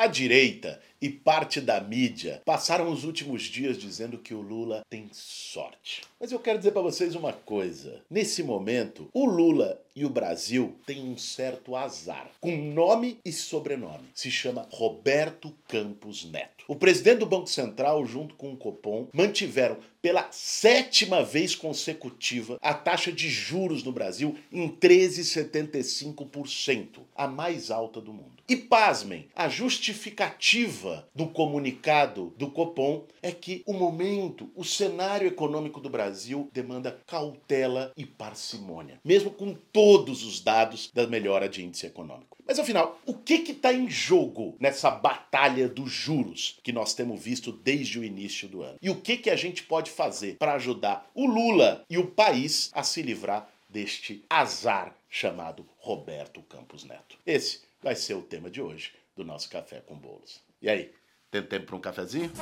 A direita e parte da mídia passaram os últimos dias dizendo que o Lula tem sorte. Mas eu quero dizer para vocês uma coisa. Nesse momento, o Lula e o Brasil têm um certo azar, com nome e sobrenome. Se chama Roberto Campos Neto. O presidente do Banco Central, junto com o Copom, mantiveram pela sétima vez consecutiva a taxa de juros no Brasil em 13,75%, a mais alta do mundo. E pasmem, a justificativa do comunicado do Copom é que o momento, o cenário econômico do Brasil demanda cautela e parcimônia, mesmo com todos os dados da melhora de índice econômico. Mas afinal, o que está em jogo nessa batalha dos juros que nós temos visto desde o início do ano? E o que, que a gente pode fazer para ajudar o Lula e o país a se livrar deste azar chamado Roberto Campos Neto? Esse vai ser o tema de hoje do nosso Café com Bolos. E aí, tem tempo para um cafezinho?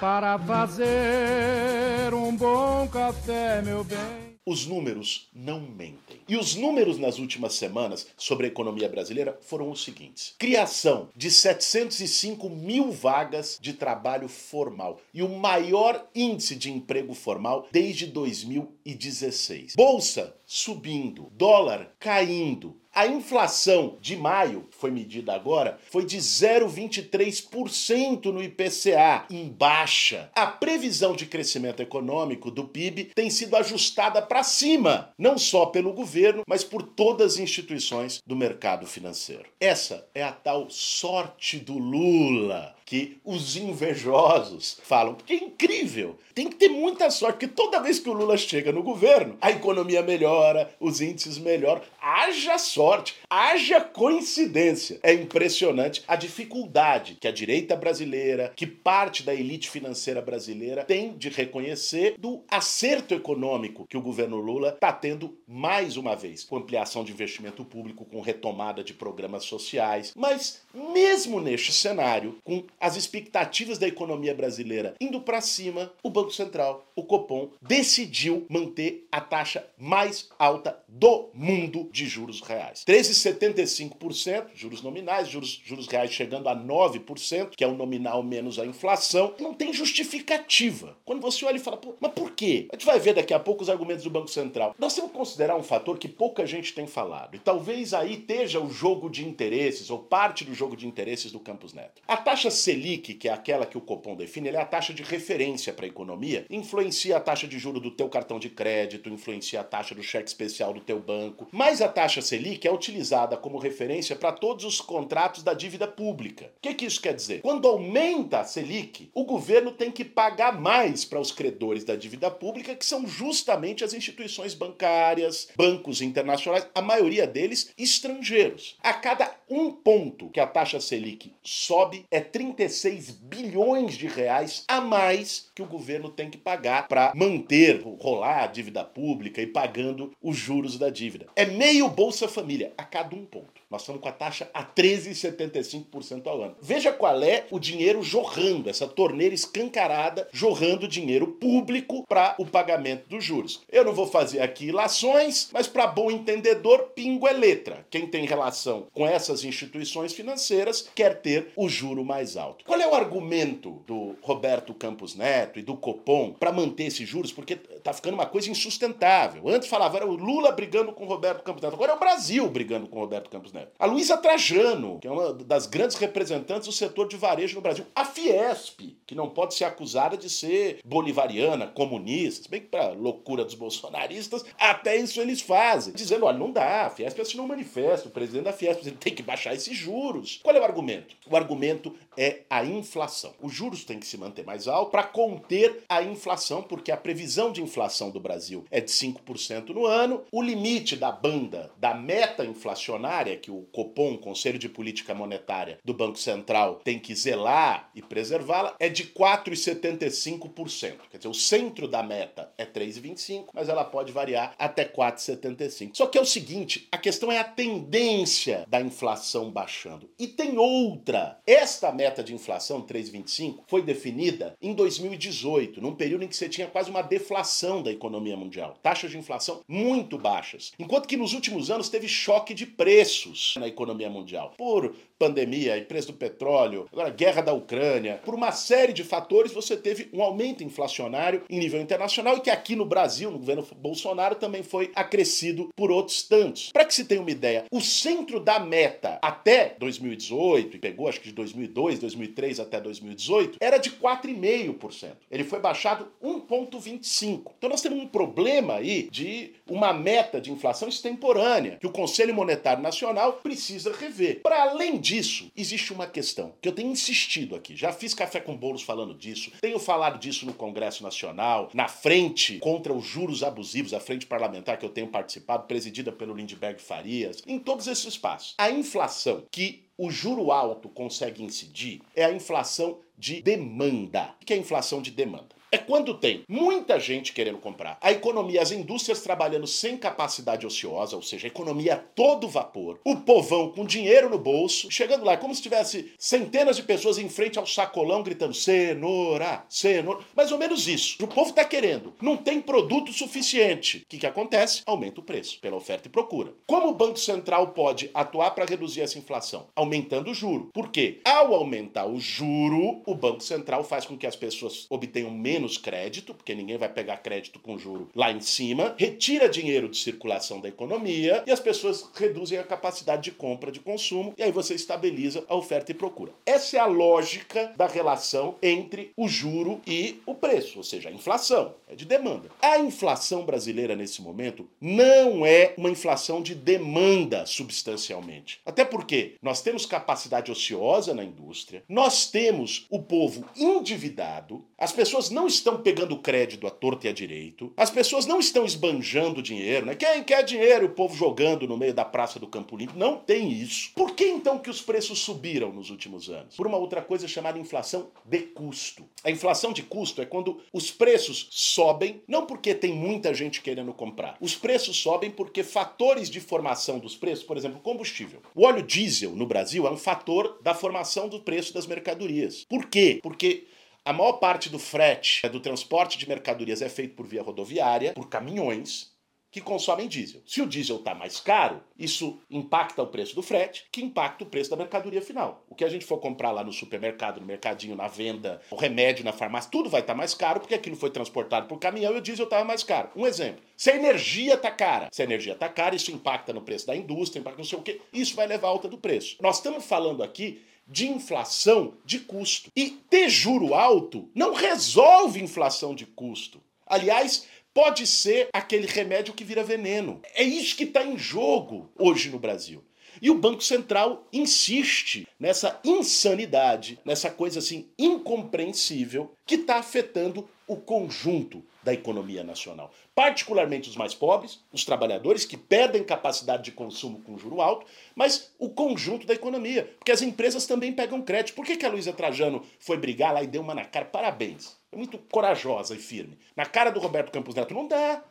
Para fazer um bom café, meu bem. Os números não mentem. E os números nas últimas semanas sobre a economia brasileira foram os seguintes: criação de 705 mil vagas de trabalho formal e o maior índice de emprego formal desde 2016. Bolsa subindo, dólar caindo, a inflação de maio, foi medida agora, foi de 0,23% no IPCA, em baixa. A previsão de crescimento econômico do PIB tem sido ajustada para cima, não só pelo governo, mas por todas as instituições do mercado financeiro. Essa é a tal sorte do Lula que os invejosos falam, porque é incrível. Tem que ter muita sorte, porque toda vez que o Lula chega no governo, a economia melhora, os índices melhoram. Haja sorte, haja coincidência. É impressionante a dificuldade que a direita brasileira, que parte da elite financeira brasileira tem de reconhecer do acerto econômico que o governo Lula está tendo mais uma vez, com ampliação de investimento público, com retomada de programas sociais. Mas mesmo neste cenário, com as expectativas da economia brasileira indo para cima, o Banco Central, o Copom, decidiu manter a taxa mais alta do mundo de juros reais. 13,75%, juros nominais, juros, juros reais chegando a 9%, que é o nominal menos a inflação. Não tem justificativa. Quando você olha e fala, mas por quê? A gente vai ver daqui a pouco os argumentos do Banco Central. Nós temos que considerar um fator que pouca gente tem falado. E talvez aí esteja o jogo de interesses, ou parte do jogo de interesses do Campos Neto. A taxa C Selic, que é aquela que o Copom define, é a taxa de referência para a economia, influencia a taxa de juro do teu cartão de crédito, influencia a taxa do cheque especial do teu banco. Mas a taxa Selic é utilizada como referência para todos os contratos da dívida pública. O que, que isso quer dizer? Quando aumenta a Selic, o governo tem que pagar mais para os credores da dívida pública, que são justamente as instituições bancárias, bancos internacionais, a maioria deles estrangeiros. A cada um ponto que a taxa Selic sobe, é 30 36 bilhões de reais a mais que o governo tem que pagar para manter, rolar a dívida pública e pagando os juros da dívida. É meio Bolsa Família a cada um ponto. Nós estamos com a taxa a 13,75% ao ano. Veja qual é o dinheiro jorrando, essa torneira escancarada, jorrando dinheiro público para o pagamento dos juros. Eu não vou fazer aqui ilações, mas para bom entendedor, pingo é letra. Quem tem relação com essas instituições financeiras quer ter o juro mais alto. Qual é o argumento do Roberto Campos Neto e do Copom para manter esses juros? Porque tá ficando uma coisa insustentável. Antes falava era o Lula brigando com o Roberto Campos Neto, agora é o Brasil brigando com o Roberto Campos Neto. A Luísa Trajano, que é uma das grandes representantes do setor de varejo no Brasil. A Fiesp, que não pode ser acusada de ser bolivariana, comunista, se bem que para loucura dos bolsonaristas, até isso eles fazem. Dizendo, olha, não dá, a Fiesp assinou um manifesto, o presidente da Fiesp tem que baixar esses juros. Qual é o argumento? O argumento é a inflação. Os juros têm que se manter mais alto para conter a inflação, porque a previsão de inflação do Brasil é de 5% no ano. O limite da banda da meta inflacionária, que o Copom, Conselho de Política Monetária do Banco Central, tem que zelar e preservá-la, é de 4,75%. Quer dizer, o centro da meta é 3,25%, mas ela pode variar até 4,75%. Só que é o seguinte, a questão é a tendência da inflação baixando. E tem outra. Esta meta de inflação, 3,25%, foi definida em 2018, num período em que você tinha quase uma deflação da economia mundial. Taxas de inflação muito baixas. Enquanto que nos últimos anos teve choque de preços na economia mundial. Por pandemia e preço do petróleo, agora guerra da Ucrânia, por uma série de fatores você teve um aumento inflacionário em nível internacional e que aqui no Brasil, no governo Bolsonaro, também foi acrescido por outros tantos. Para que se tenha uma ideia, o centro da meta até 2018, e pegou acho que de 2002, 2003 até 2018, era de 4,5%. Ele foi baixado 1,25%. Então nós temos um problema aí de uma meta de inflação extemporânea que o Conselho Monetário Nacional precisa rever. Para além disso, existe uma questão que eu tenho insistido aqui. Já fiz café com bolos falando disso, tenho falado disso no Congresso Nacional, na frente contra os juros abusivos, a frente parlamentar que eu tenho participado, presidida pelo Lindbergh Farias, em todos esses espaços. A inflação que o juro alto consegue incidir é a inflação de demanda. O que é a inflação de demanda? É quando tem muita gente querendo comprar, a economia, as indústrias trabalhando sem capacidade ociosa, ou seja, a economia todo vapor, o povão com dinheiro no bolso, chegando lá, como se tivesse centenas de pessoas em frente ao sacolão gritando cenoura, cenoura, mais ou menos isso. O povo está querendo, não tem produto suficiente. O que, que acontece? Aumenta o preço, pela oferta e procura. Como o Banco Central pode atuar para reduzir essa inflação? Aumentando o juro. Por quê? Ao aumentar o juro, o Banco Central faz com que as pessoas obtenham menos menos crédito, porque ninguém vai pegar crédito com juro lá em cima, retira dinheiro de circulação da economia e as pessoas reduzem a capacidade de compra de consumo e aí você estabiliza a oferta e procura. Essa é a lógica da relação entre o juro e o preço, ou seja, a inflação, é de demanda. A inflação brasileira nesse momento não é uma inflação de demanda substancialmente. Até porque nós temos capacidade ociosa na indústria, nós temos o povo endividado, as pessoas não estão pegando crédito à torta e à direito, as pessoas não estão esbanjando dinheiro, né? Quem quer dinheiro, o povo jogando no meio da praça do Campo Limpo, não tem isso. Por que então que os preços subiram nos últimos anos? Por uma outra coisa chamada inflação de custo. A inflação de custo é quando os preços sobem, não porque tem muita gente querendo comprar. Os preços sobem porque fatores de formação dos preços, por exemplo, combustível. O óleo diesel no Brasil é um fator da formação do preço das mercadorias. Por quê? Porque a maior parte do frete, do transporte de mercadorias é feito por via rodoviária, por caminhões que consomem diesel. Se o diesel está mais caro, isso impacta o preço do frete, que impacta o preço da mercadoria final. O que a gente for comprar lá no supermercado, no mercadinho, na venda, o remédio na farmácia, tudo vai estar tá mais caro porque aquilo foi transportado por caminhão e o diesel estava mais caro. Um exemplo. Se a energia está cara, se a energia está cara, isso impacta no preço da indústria, impacta não sei o quê, isso vai levar a alta do preço. Nós estamos falando aqui de inflação de custo. E ter juro alto não resolve inflação de custo. Aliás, pode ser aquele remédio que vira veneno. É isso que está em jogo hoje no Brasil. E o Banco Central insiste nessa insanidade, nessa coisa assim incompreensível que está afetando o conjunto da economia nacional. Particularmente os mais pobres, os trabalhadores que perdem capacidade de consumo com juro alto, mas o conjunto da economia. Porque as empresas também pegam crédito. Por que, que a Luísa Trajano foi brigar lá e deu uma na cara? Parabéns. É muito corajosa e firme. Na cara do Roberto Campos Neto não dá.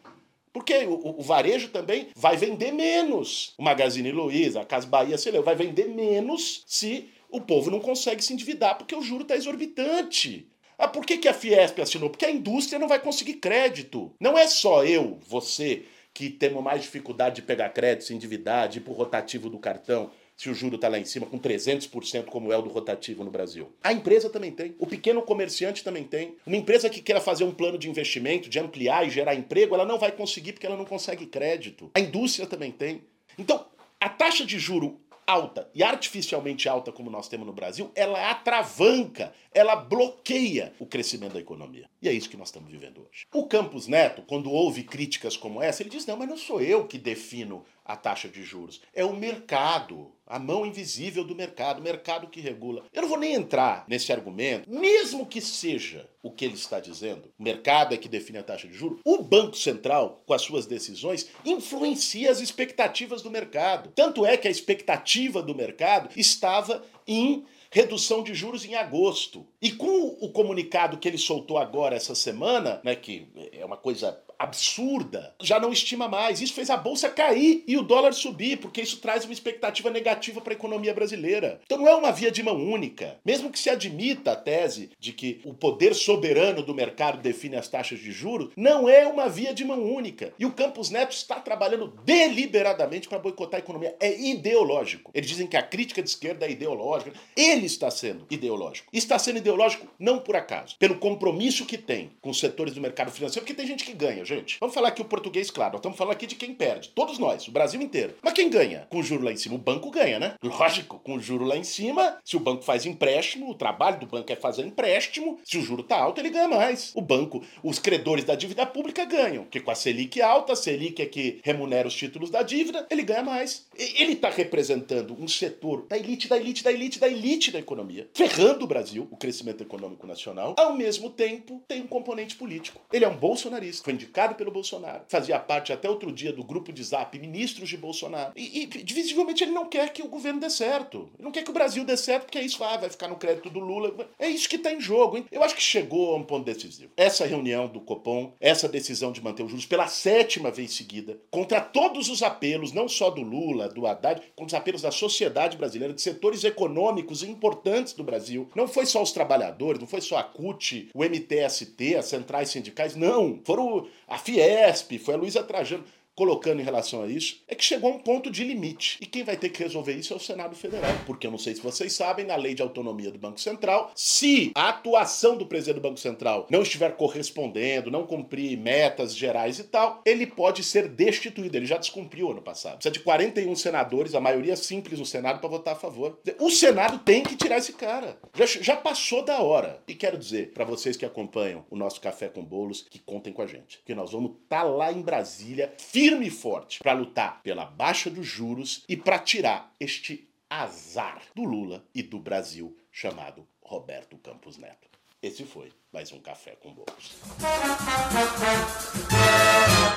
Porque o, o, varejo também vai vender menos. O Magazine Luiza, a Casa Bahia, sei lá, vai vender menos se o povo não consegue se endividar porque o juro está exorbitante. Ah, por que, que a Fiesp assinou? Porque a indústria não vai conseguir crédito. Não é só eu, você, que temos mais dificuldade de pegar crédito, se endividar, de ir pro rotativo do cartão, se o juro está lá em cima, com 300%, como é o do rotativo no Brasil. A empresa também tem. O pequeno comerciante também tem. Uma empresa que queira fazer um plano de investimento, de ampliar e gerar emprego, ela não vai conseguir porque ela não consegue crédito. A indústria também tem. Então, a taxa de juro alta e artificialmente alta como nós temos no Brasil, ela atravanca, ela bloqueia o crescimento da economia. E é isso que nós estamos vivendo hoje. O Campos Neto, quando ouve críticas como essa, ele diz: não, mas não sou eu que defino a taxa de juros, é o mercado a mão invisível do mercado, o mercado que regula. Eu não vou nem entrar nesse argumento, mesmo que seja o que ele está dizendo, o mercado é que define a taxa de juros, o Banco Central, com as suas decisões, influencia as expectativas do mercado. Tanto é que a expectativa do mercado estava em redução de juros em agosto. E com o comunicado que ele soltou agora essa semana, né, que é uma coisa absurda, já não estima mais. Isso fez a bolsa cair e o dólar subir, porque isso traz uma expectativa negativa para a economia brasileira. Então não é uma via de mão única. Mesmo que se admita a tese de que o poder soberano do mercado define as taxas de juros, não é uma via de mão única. E o Campos Neto está trabalhando deliberadamente para boicotar a economia. É ideológico. Eles dizem que a crítica de esquerda é ideológica. Ele está sendo ideológico. Está sendo ideológico não por acaso, pelo compromisso que tem com os setores do mercado financeiro, porque tem gente que ganha, gente. Vamos falar aqui o português, claro. Nós estamos falando aqui de quem perde. Todos nós, o Brasil inteiro. Mas quem ganha? Com o juro lá em cima. O banco ganha, né? Lógico, com o juro lá em cima, se o banco faz empréstimo, o trabalho do banco é fazer empréstimo, se o juro tá alto, ele ganha mais. O banco, os credores da dívida pública ganham, porque com a Selic alta, a Selic é que remunera os títulos da dívida, ele ganha mais. Ele está representando um setor da elite, da elite, da elite, da elite da economia, ferrando o Brasil, o crescimento econômico nacional, ao mesmo tempo tem um componente político. Ele é um bolsonarista, foi indicado pelo Bolsonaro, fazia parte até outro dia do grupo de zap ministros de Bolsonaro. E, e visivelmente ele não quer que o governo dê certo. Ele não quer que o Brasil dê certo, porque é isso, ah, vai ficar no crédito do Lula. É isso que está em jogo, hein? Eu acho que chegou a um ponto decisivo. Essa reunião do Copom, essa decisão de manter os juros pela sétima vez seguida, contra todos os apelos, não só do Lula, do Haddad, contra os apelos da sociedade brasileira, de setores econômicos importantes do Brasil. Não foi só os trabalhadores, não foi só a CUT, o MTST, as centrais sindicais, não. Foram a Fiesp, foi a Luísa Trajano colocando em relação a isso é que chegou a um ponto de limite. E quem vai ter que resolver isso é o Senado Federal. Porque eu não sei se vocês sabem, na lei de autonomia do Banco Central, se a atuação do presidente do Banco Central não estiver correspondendo, não cumprir metas gerais e tal, ele pode ser destituído. Ele já descumpriu ano passado. Precisa de 41 senadores, a maioria simples no Senado, para votar a favor. O Senado tem que tirar esse cara. Já, já passou da hora. E quero dizer para vocês que acompanham o nosso Café com Bolos que contem com a gente. Que nós vamos estar tá lá em Brasília, firme e forte para lutar pela baixa dos juros e para tirar este azar do Lula e do Brasil chamado Roberto Campos Neto. Esse foi mais um Café com Bolos.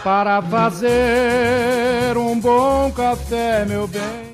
Para fazer um bom café, meu bem.